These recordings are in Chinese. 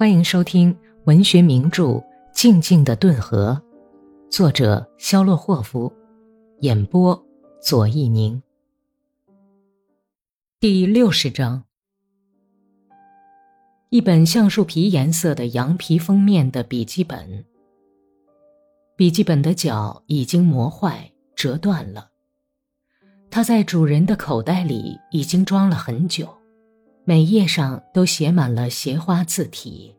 欢迎收听文学名著《静静的顿河》，作者肖洛霍夫，演播左一宁。第六十章，一本橡树皮颜色的羊皮封面的笔记本。笔记本的角已经磨坏、折断了，它在主人的口袋里已经装了很久，每页上都写满了斜花字体。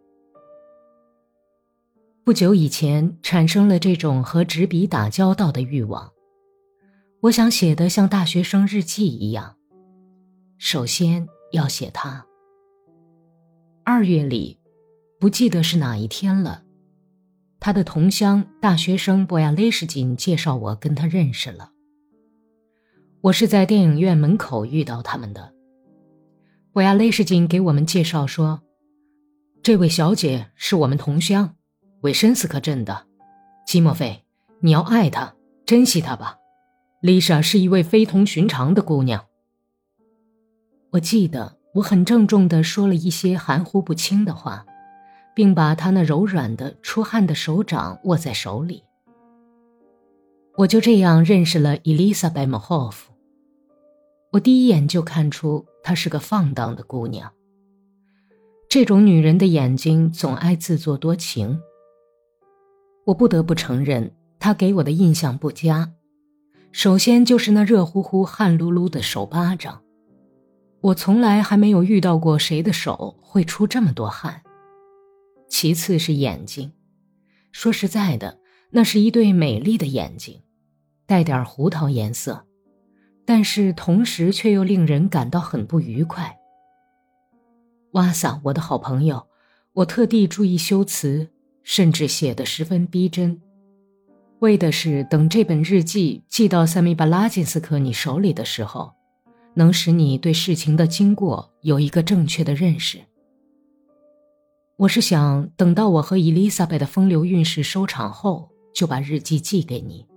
不久以前，产生了这种和纸笔打交道的欲望。我想写的像大学生日记一样。首先要写他。二月里，不记得是哪一天了。他的同乡大学生博亚雷什金介绍我跟他认识了。我是在电影院门口遇到他们的。我亚雷什金给我们介绍说，这位小姐是我们同乡，维申斯克镇的。基莫菲，你要爱她，珍惜她吧。丽莎是一位非同寻常的姑娘。我记得我很郑重地说了一些含糊不清的话。并把她那柔软的、出汗的手掌握在手里。我就这样认识了伊丽莎白·莫霍夫。我第一眼就看出她是个放荡的姑娘。这种女人的眼睛总爱自作多情。我不得不承认，她给我的印象不佳。首先就是那热乎乎、汗漉漉的手巴掌。我从来还没有遇到过谁的手会出这么多汗。其次是眼睛，说实在的，那是一对美丽的眼睛，带点胡桃颜色，但是同时却又令人感到很不愉快。瓦萨，我的好朋友，我特地注意修辞，甚至写得十分逼真，为的是等这本日记寄到塞米巴拉金斯克你手里的时候，能使你对事情的经过有一个正确的认识。我是想等到我和伊丽莎白的风流韵事收场后，就把日记寄给你。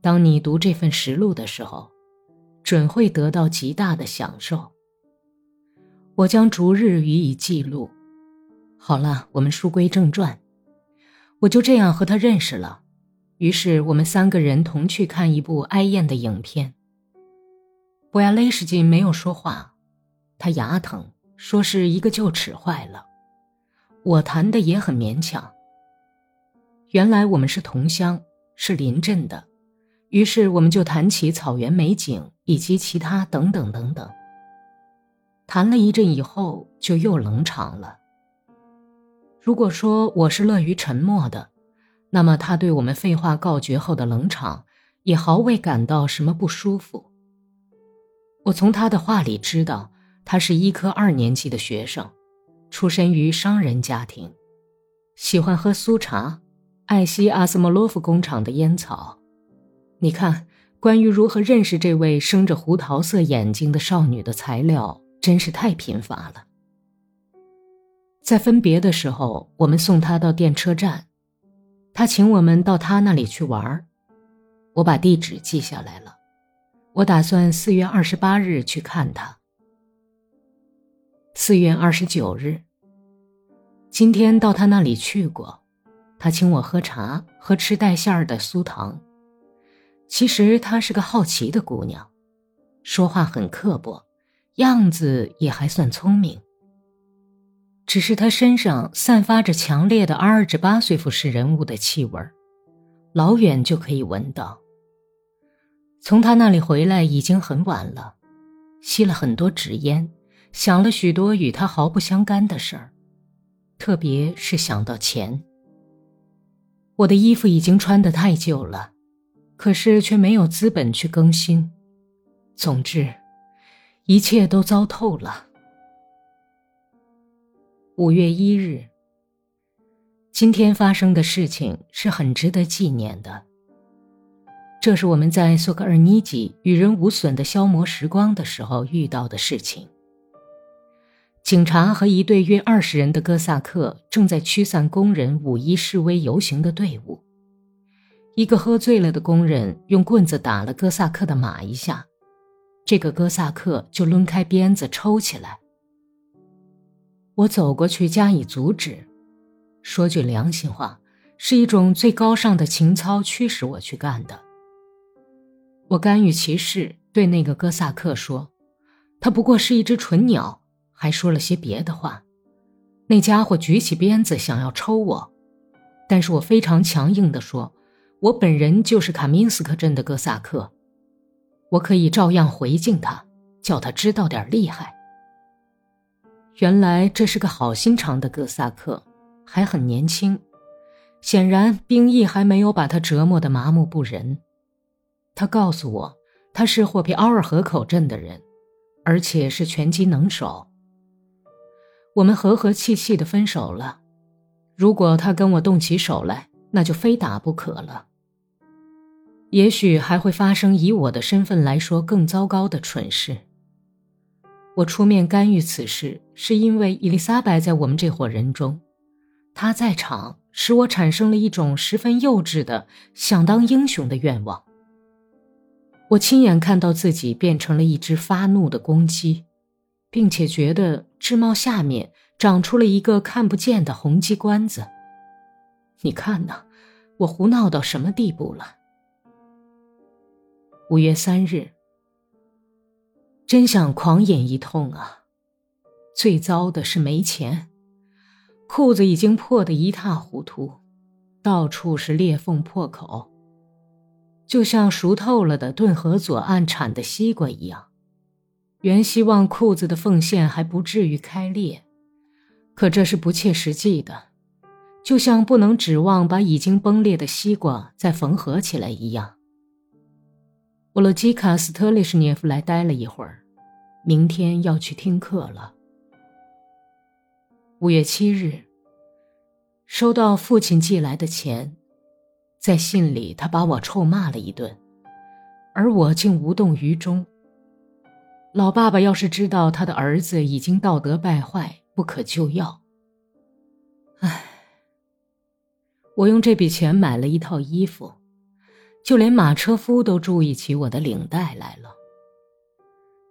当你读这份实录的时候，准会得到极大的享受。我将逐日予以记录。好了，我们书归正传。我就这样和他认识了，于是我们三个人同去看一部哀艳的影片。博亚雷什金没有说话，他牙疼，说是一个臼齿坏了。我弹的也很勉强。原来我们是同乡，是邻镇的，于是我们就谈起草原美景以及其他等等等等。谈了一阵以后，就又冷场了。如果说我是乐于沉默的，那么他对我们废话告绝后的冷场，也毫未感到什么不舒服。我从他的话里知道，他是医科二年级的学生。出身于商人家庭，喜欢喝苏茶，爱惜阿斯莫洛夫工厂的烟草。你看，关于如何认识这位生着胡桃色眼睛的少女的材料真是太贫乏了。在分别的时候，我们送她到电车站，他请我们到他那里去玩我把地址记下来了，我打算四月二十八日去看他。四月二十九日。今天到他那里去过，他请我喝茶，喝吃带馅儿的酥糖。其实她是个好奇的姑娘，说话很刻薄，样子也还算聪明。只是她身上散发着强烈的阿尔芝巴岁服饰人物的气味老远就可以闻到。从他那里回来已经很晚了，吸了很多纸烟。想了许多与他毫不相干的事儿，特别是想到钱。我的衣服已经穿得太旧了，可是却没有资本去更新。总之，一切都糟透了。五月一日，今天发生的事情是很值得纪念的。这是我们在索格尔尼基与人无损的消磨时光的时候遇到的事情。警察和一队约二十人的哥萨克正在驱散工人五一示威游行的队伍。一个喝醉了的工人用棍子打了哥萨克的马一下，这个哥萨克就抡开鞭子抽起来。我走过去加以阻止。说句良心话，是一种最高尚的情操驱使我去干的。我甘于其事，对那个哥萨克说：“他不过是一只蠢鸟。”还说了些别的话。那家伙举起鞭子想要抽我，但是我非常强硬地说：“我本人就是卡明斯克镇的哥萨克，我可以照样回敬他，叫他知道点厉害。”原来这是个好心肠的哥萨克，还很年轻，显然兵役还没有把他折磨得麻木不仁。他告诉我，他是霍皮奥尔河口镇的人，而且是拳击能手。我们和和气气的分手了。如果他跟我动起手来，那就非打不可了。也许还会发生以我的身份来说更糟糕的蠢事。我出面干预此事，是因为伊丽莎白在我们这伙人中，她在场，使我产生了一种十分幼稚的想当英雄的愿望。我亲眼看到自己变成了一只发怒的公鸡，并且觉得枝帽下面长出了一个看不见的红鸡冠子。你看呐，我胡闹到什么地步了？五月三日。真想狂饮一通啊！最糟的是没钱，裤子已经破得一塌糊涂，到处是裂缝破口，就像熟透了的顿河左岸产的西瓜一样。原希望裤子的缝线还不至于开裂，可这是不切实际的，就像不能指望把已经崩裂的西瓜再缝合起来一样。沃洛基卡·斯特列什涅夫来待了一会儿，明天要去听课了。五月七日，收到父亲寄来的钱，在信里他把我臭骂了一顿，而我竟无动于衷。老爸爸要是知道他的儿子已经道德败坏，不可救药。唉，我用这笔钱买了一套衣服。就连马车夫都注意起我的领带来了。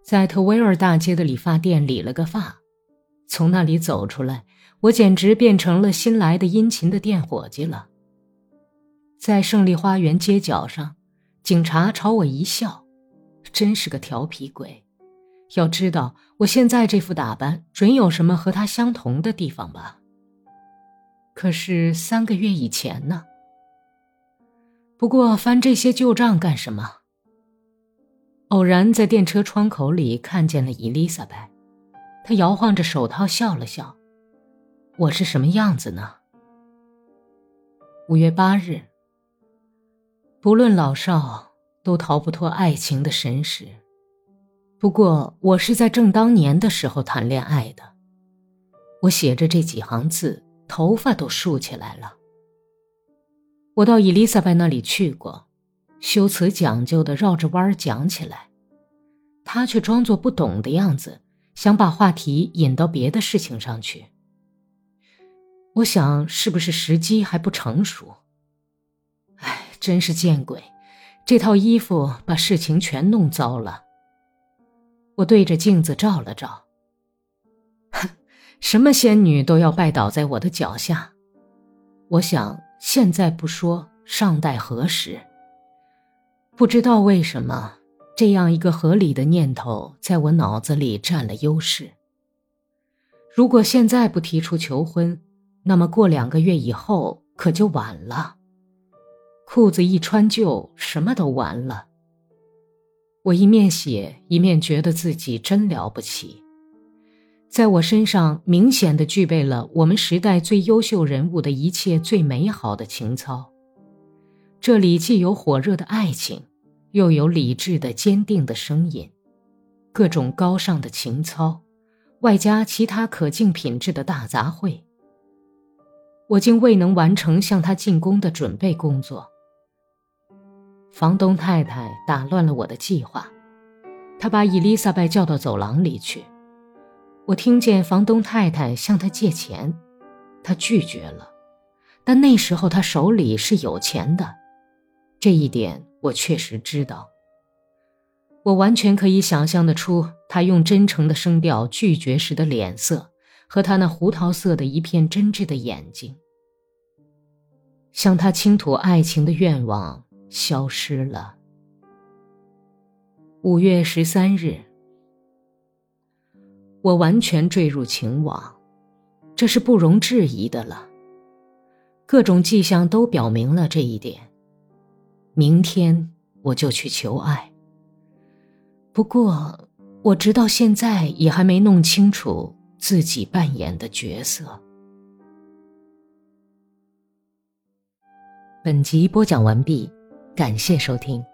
在特维尔大街的理发店理了个发，从那里走出来，我简直变成了新来的殷勤的店伙计了。在胜利花园街角上，警察朝我一笑，真是个调皮鬼。要知道，我现在这副打扮，准有什么和他相同的地方吧？可是三个月以前呢？不过翻这些旧账干什么？偶然在电车窗口里看见了伊丽莎白，她摇晃着手套笑了笑。我是什么样子呢？五月八日，不论老少，都逃不脱爱情的神识。不过我是在正当年的时候谈恋爱的。我写着这几行字，头发都竖起来了。我到伊丽莎白那里去过，修辞讲究的绕着弯儿讲起来，她却装作不懂的样子，想把话题引到别的事情上去。我想，是不是时机还不成熟？哎，真是见鬼！这套衣服把事情全弄糟了。我对着镜子照了照，哼，什么仙女都要拜倒在我的脚下。我想。现在不说，尚待何时？不知道为什么，这样一个合理的念头在我脑子里占了优势。如果现在不提出求婚，那么过两个月以后可就晚了。裤子一穿旧，什么都完了。我一面写，一面觉得自己真了不起。在我身上明显的具备了我们时代最优秀人物的一切最美好的情操。这里既有火热的爱情，又有理智的坚定的声音，各种高尚的情操，外加其他可敬品质的大杂烩。我竟未能完成向他进宫的准备工作。房东太太打乱了我的计划，她把伊丽莎白叫到走廊里去。我听见房东太太向他借钱，他拒绝了，但那时候他手里是有钱的，这一点我确实知道。我完全可以想象得出他用真诚的声调拒绝时的脸色和他那胡桃色的一片真挚的眼睛，向他倾吐爱情的愿望消失了。五月十三日，我完全坠入情网，这是不容置疑的了。各种迹象都表明了这一点。明天我就去求爱。不过，我直到现在也还没弄清楚自己扮演的角色。本集播讲完毕，感谢收听。